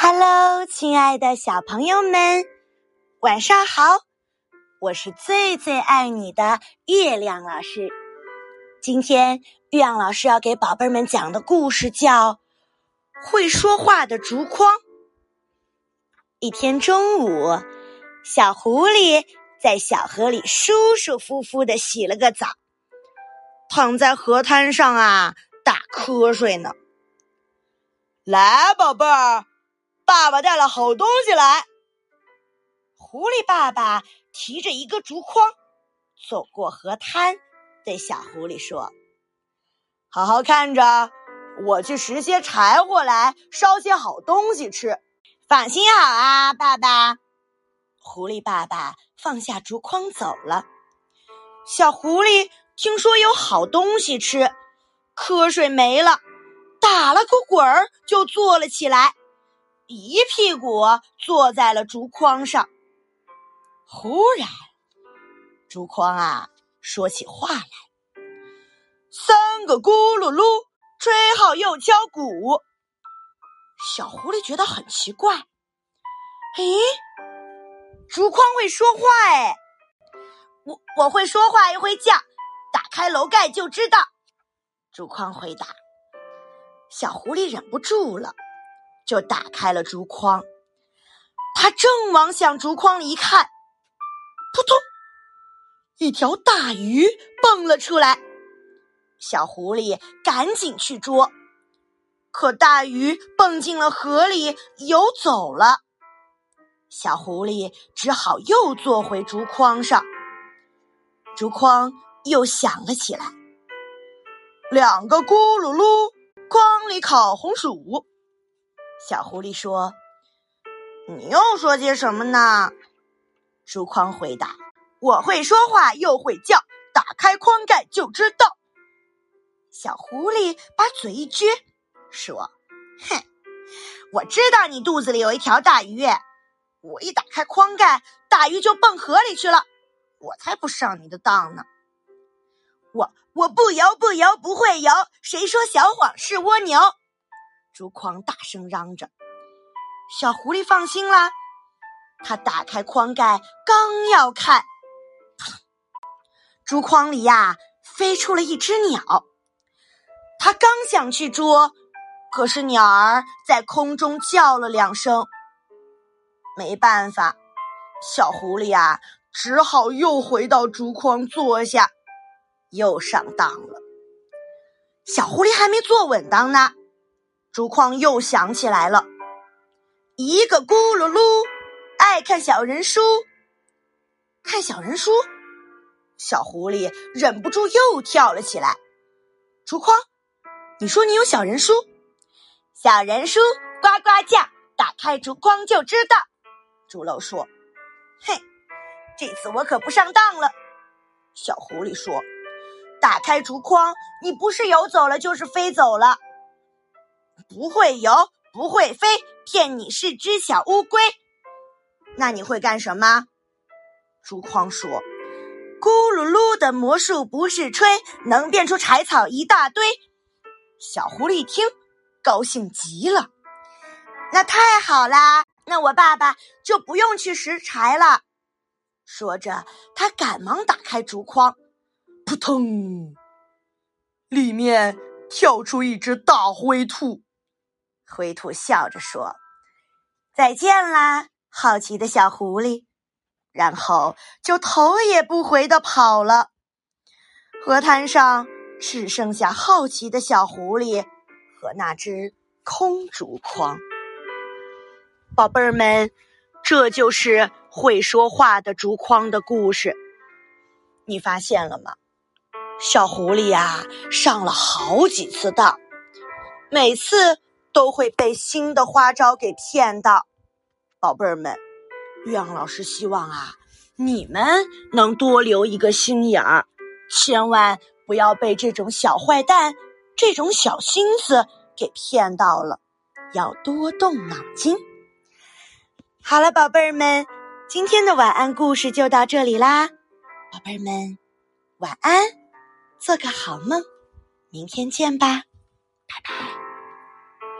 Hello，亲爱的小朋友们，晚上好！我是最最爱你的月亮老师。今天月亮老师要给宝贝儿们讲的故事叫《会说话的竹筐》。一天中午，小狐狸在小河里舒舒服服的洗了个澡，躺在河滩上啊打瞌睡呢。来，宝贝儿。爸爸带了好东西来。狐狸爸爸提着一个竹筐，走过河滩，对小狐狸说：“好好看着，我去拾些柴火来烧些好东西吃。放心好啊，爸爸。”狐狸爸爸放下竹筐走了。小狐狸听说有好东西吃，瞌睡没了，打了个滚儿就坐了起来。一屁股坐在了竹筐上。忽然，竹筐啊说起话来：“三个咕噜噜，吹号又敲鼓。”小狐狸觉得很奇怪。诶，竹筐会说话哎！我我会说话又会叫，打开楼盖就知道。竹筐回答。小狐狸忍不住了。就打开了竹筐，他正往向竹筐里一看，扑通，一条大鱼蹦了出来。小狐狸赶紧去捉，可大鱼蹦进了河里游走了。小狐狸只好又坐回竹筐上，竹筐又响了起来。两个咕噜噜，筐里烤红薯。小狐狸说：“你又说些什么呢？”竹筐回答：“我会说话，又会叫，打开筐盖就知道。”小狐狸把嘴一撅，说：“哼，我知道你肚子里有一条大鱼。我一打开筐盖，大鱼就蹦河里去了。我才不上你的当呢！我我不游不游不会游，谁说小谎是蜗牛？”竹筐大声嚷着：“小狐狸放心啦！”他打开筐盖，刚要看，竹筐里呀飞出了一只鸟。他刚想去捉，可是鸟儿在空中叫了两声。没办法，小狐狸呀只好又回到竹筐坐下，又上当了。小狐狸还没坐稳当呢。竹筐又响起来了，一个咕噜噜，爱看小人书，看小人书，小狐狸忍不住又跳了起来。竹筐，你说你有小人书？小人书呱呱叫，打开竹筐就知道。竹篓说：“嘿，这次我可不上当了。”小狐狸说：“打开竹筐，你不是游走了，就是飞走了。”不会游，不会飞，骗你是只小乌龟。那你会干什么？竹筐说：“咕噜噜的魔术不是吹，能变出柴草一大堆。”小狐狸一听，高兴极了。那太好啦！那我爸爸就不用去拾柴了。说着，他赶忙打开竹筐，扑通，里面跳出一只大灰兔。灰兔笑着说：“再见啦，好奇的小狐狸。”然后就头也不回的跑了。河滩上只剩下好奇的小狐狸和那只空竹筐。宝贝儿们，这就是会说话的竹筐的故事。你发现了吗？小狐狸呀，上了好几次当，每次。都会被新的花招给骗到，宝贝儿们，月阳老师希望啊，你们能多留一个心眼儿，千万不要被这种小坏蛋、这种小心思给骗到了，要多动脑筋。好了，宝贝儿们，今天的晚安故事就到这里啦，宝贝儿们，晚安，做个好梦，明天见吧，拜拜。